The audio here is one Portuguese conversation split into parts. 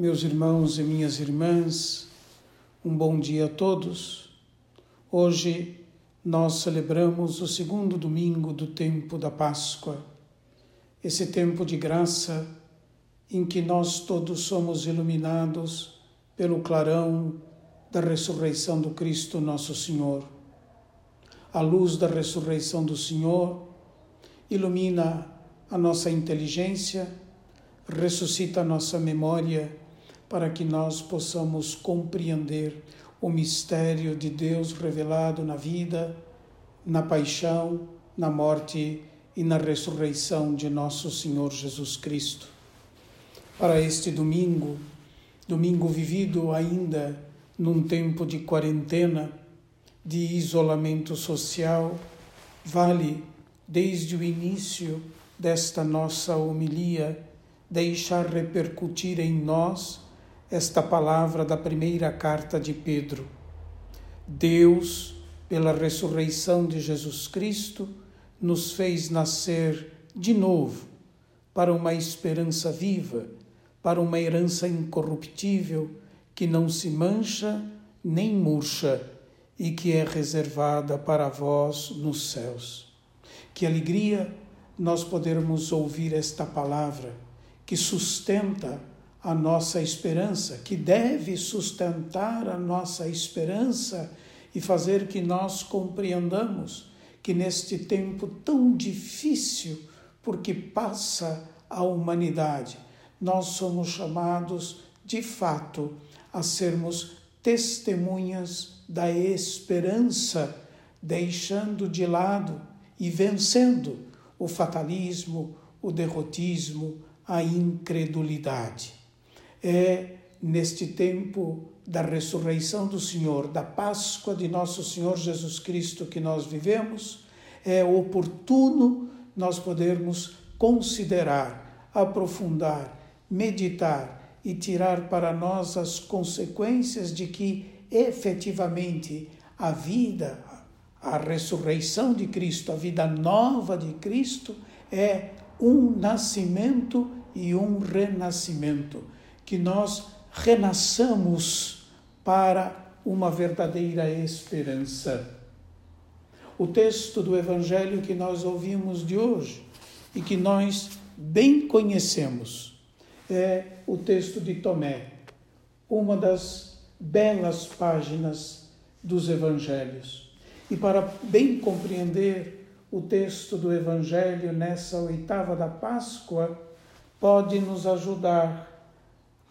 Meus irmãos e minhas irmãs, um bom dia a todos. Hoje nós celebramos o segundo domingo do tempo da Páscoa, esse tempo de graça em que nós todos somos iluminados pelo clarão da ressurreição do Cristo nosso Senhor. A luz da ressurreição do Senhor ilumina a nossa inteligência, ressuscita a nossa memória para que nós possamos compreender o mistério de Deus revelado na vida, na paixão, na morte e na ressurreição de nosso Senhor Jesus Cristo. Para este domingo, domingo vivido ainda num tempo de quarentena, de isolamento social, vale desde o início desta nossa homilia, deixar repercutir em nós esta palavra da primeira carta de Pedro. Deus, pela ressurreição de Jesus Cristo, nos fez nascer de novo para uma esperança viva, para uma herança incorruptível que não se mancha nem murcha e que é reservada para vós nos céus. Que alegria nós podermos ouvir esta palavra que sustenta a nossa esperança, que deve sustentar a nossa esperança e fazer que nós compreendamos que neste tempo tão difícil, porque passa a humanidade, nós somos chamados de fato a sermos testemunhas da esperança, deixando de lado e vencendo o fatalismo, o derrotismo, a incredulidade. É neste tempo da ressurreição do Senhor, da Páscoa de nosso Senhor Jesus Cristo que nós vivemos, é oportuno nós podermos considerar, aprofundar, meditar e tirar para nós as consequências de que efetivamente a vida, a ressurreição de Cristo, a vida nova de Cristo é um nascimento e um renascimento, que nós renasçamos para uma verdadeira esperança. O texto do Evangelho que nós ouvimos de hoje e que nós bem conhecemos é o texto de Tomé, uma das belas páginas dos Evangelhos. E para bem compreender o texto do Evangelho nessa oitava da Páscoa, pode nos ajudar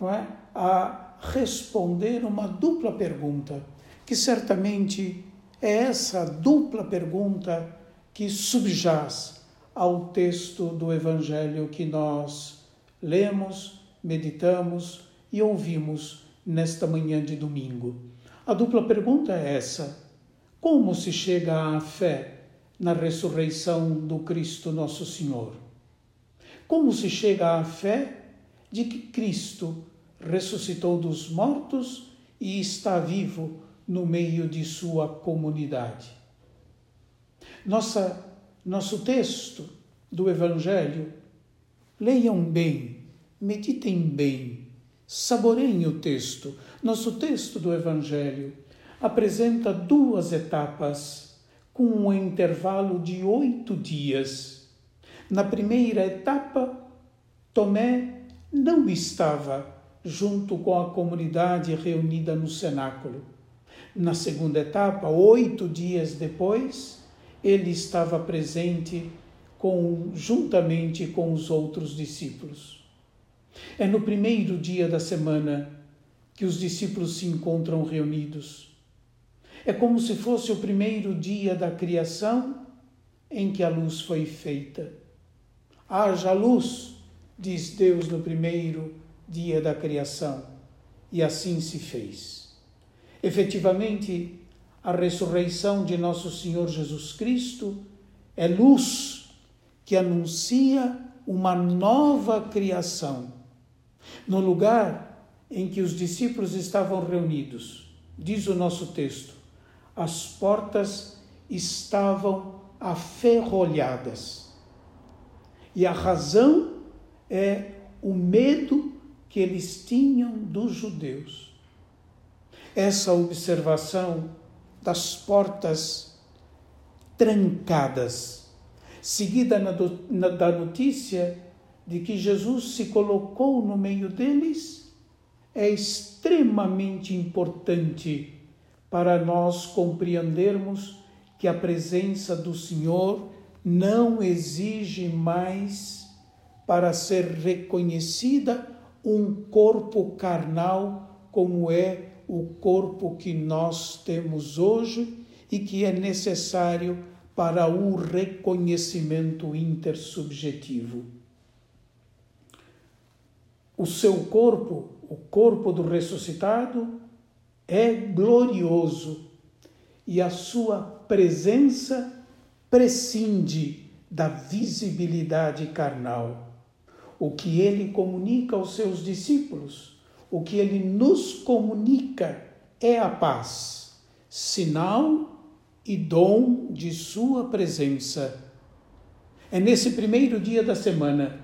não é, a responder uma dupla pergunta, que certamente é essa dupla pergunta que subjaz ao texto do Evangelho que nós lemos, meditamos e ouvimos nesta manhã de domingo. A dupla pergunta é essa como se chega à fé na ressurreição do Cristo Nosso Senhor? Como se chega à fé de que Cristo ressuscitou dos mortos e está vivo no meio de sua comunidade? Nossa, nosso texto do Evangelho, leiam bem, meditem bem, saboreiem o texto. Nosso texto do Evangelho apresenta duas etapas com um intervalo de oito dias. Na primeira etapa, Tomé não estava junto com a comunidade reunida no cenáculo. Na segunda etapa, oito dias depois, ele estava presente com, juntamente com os outros discípulos. É no primeiro dia da semana que os discípulos se encontram reunidos. É como se fosse o primeiro dia da criação em que a luz foi feita. Haja luz, diz Deus no primeiro dia da criação, e assim se fez. Efetivamente, a ressurreição de nosso Senhor Jesus Cristo é luz que anuncia uma nova criação. No lugar em que os discípulos estavam reunidos, diz o nosso texto, as portas estavam aferrolhadas. E a razão é o medo que eles tinham dos judeus. Essa observação das portas trancadas, seguida na, na, da notícia de que Jesus se colocou no meio deles, é extremamente importante para nós compreendermos que a presença do Senhor não exige mais para ser reconhecida um corpo carnal como é o corpo que nós temos hoje e que é necessário para o reconhecimento intersubjetivo. O seu corpo, o corpo do ressuscitado, é glorioso e a sua presença prescinde da visibilidade carnal. O que ele comunica aos seus discípulos, o que ele nos comunica é a paz, sinal e dom de sua presença. É nesse primeiro dia da semana,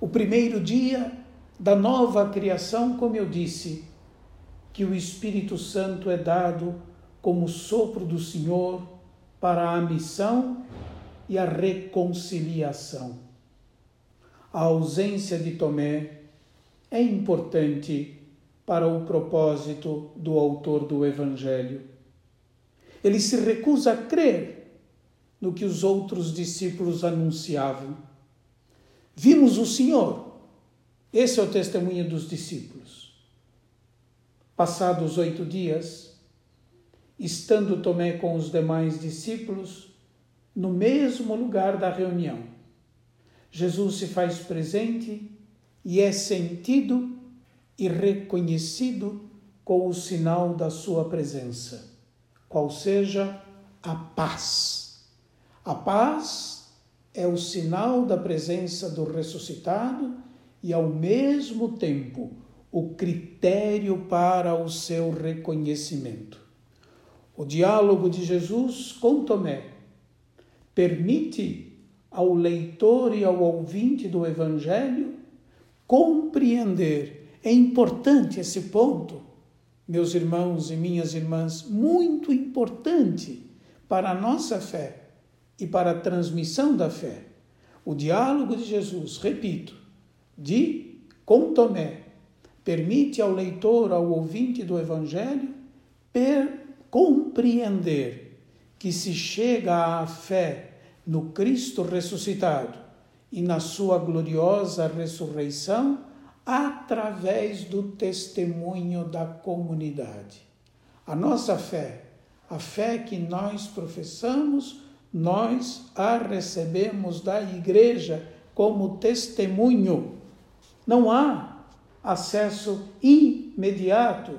o primeiro dia da nova criação, como eu disse, que o Espírito Santo é dado como sopro do Senhor para a missão e a reconciliação. A ausência de Tomé é importante para o propósito do autor do Evangelho. Ele se recusa a crer no que os outros discípulos anunciavam. Vimos o Senhor. Esse é o testemunho dos discípulos. Passados oito dias, estando Tomé com os demais discípulos no mesmo lugar da reunião. Jesus se faz presente e é sentido e reconhecido com o sinal da sua presença, qual seja a paz. A paz é o sinal da presença do ressuscitado e, ao mesmo tempo, o critério para o seu reconhecimento. O diálogo de Jesus com Tomé permite ao leitor e ao ouvinte do Evangelho compreender. É importante esse ponto, meus irmãos e minhas irmãs, muito importante para a nossa fé e para a transmissão da fé. O diálogo de Jesus, repito, de com Tomé, permite ao leitor, ao ouvinte do Evangelho, per compreender que se chega à fé no Cristo ressuscitado e na sua gloriosa ressurreição através do testemunho da comunidade. A nossa fé, a fé que nós professamos, nós a recebemos da igreja como testemunho. Não há acesso imediato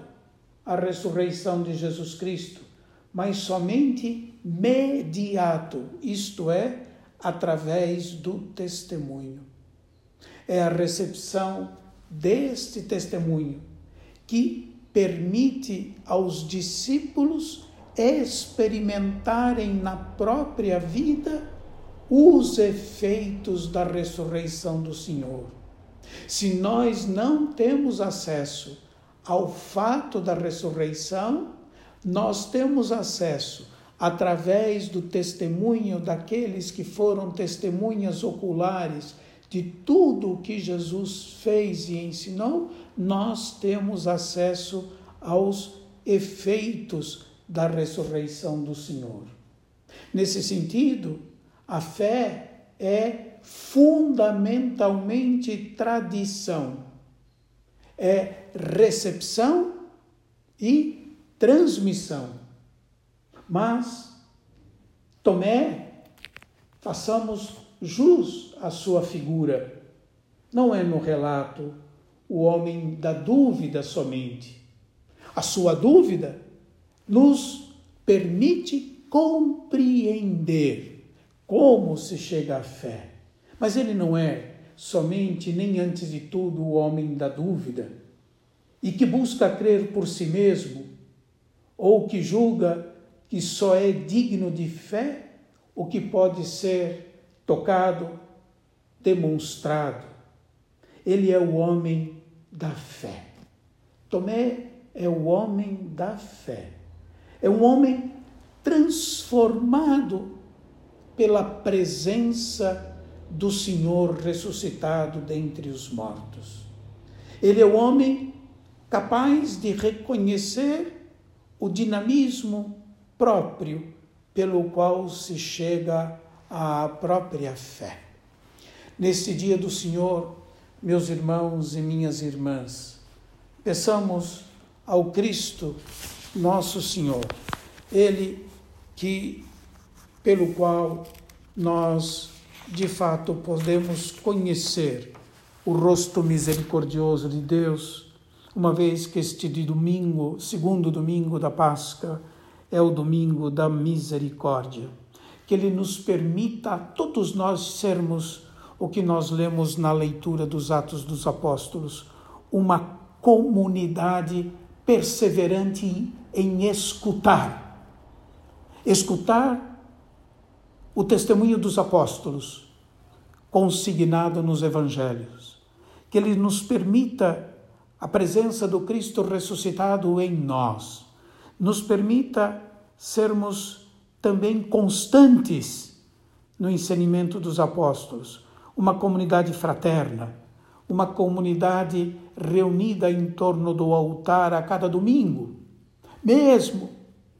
a ressurreição de Jesus Cristo, mas somente mediato, isto é, através do testemunho. É a recepção deste testemunho que permite aos discípulos experimentarem na própria vida os efeitos da ressurreição do Senhor. Se nós não temos acesso ao fato da ressurreição, nós temos acesso através do testemunho daqueles que foram testemunhas oculares de tudo o que Jesus fez e ensinou, nós temos acesso aos efeitos da ressurreição do Senhor. Nesse sentido, a fé é fundamentalmente tradição é recepção e transmissão. Mas Tomé, façamos jus à sua figura. Não é no relato o homem da dúvida somente. A sua dúvida nos permite compreender como se chega à fé. Mas ele não é somente nem antes de tudo o homem da dúvida e que busca crer por si mesmo ou que julga que só é digno de fé o que pode ser tocado, demonstrado. Ele é o homem da fé. Tomé é o homem da fé. É um homem transformado pela presença do Senhor ressuscitado dentre os mortos. Ele é o homem capaz de reconhecer o dinamismo próprio pelo qual se chega à própria fé. Neste dia do Senhor, meus irmãos e minhas irmãs, peçamos ao Cristo, nosso Senhor, Ele que pelo qual nós de fato podemos conhecer o rosto misericordioso de Deus, uma vez que este domingo, segundo domingo da Páscoa, é o domingo da misericórdia. Que Ele nos permita a todos nós sermos o que nós lemos na leitura dos Atos dos Apóstolos, uma comunidade perseverante em escutar. Escutar o testemunho dos apóstolos, consignado nos evangelhos. Que Ele nos permita a presença do Cristo ressuscitado em nós, nos permita sermos também constantes no ensinamento dos apóstolos, uma comunidade fraterna, uma comunidade reunida em torno do altar a cada domingo, mesmo,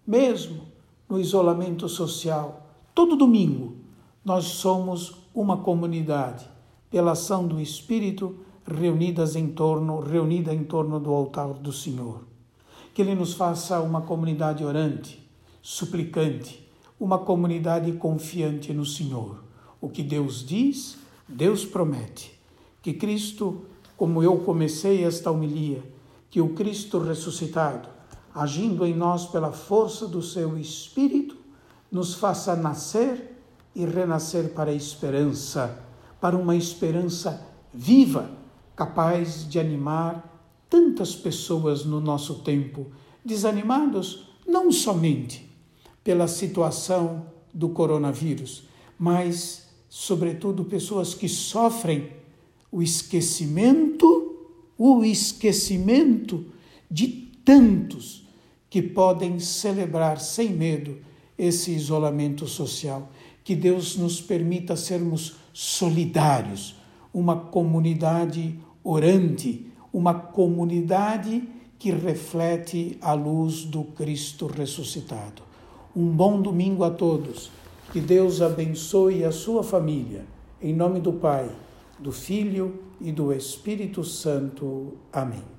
mesmo no isolamento social. Todo domingo nós somos uma comunidade, pela ação do Espírito, reunidas em torno, reunida em torno do altar do Senhor. Que Ele nos faça uma comunidade orante, suplicante, uma comunidade confiante no Senhor. O que Deus diz, Deus promete que Cristo, como eu comecei esta homilia, que o Cristo ressuscitado, agindo em nós pela força do seu Espírito, nos faça nascer e renascer para a esperança, para uma esperança viva, capaz de animar tantas pessoas no nosso tempo, desanimados não somente pela situação do coronavírus, mas sobretudo pessoas que sofrem o esquecimento, o esquecimento de tantos que podem celebrar sem medo esse isolamento social. Que Deus nos permita sermos solidários, uma comunidade orante, uma comunidade que reflete a luz do Cristo ressuscitado. Um bom domingo a todos. Que Deus abençoe a sua família. Em nome do Pai, do Filho e do Espírito Santo. Amém.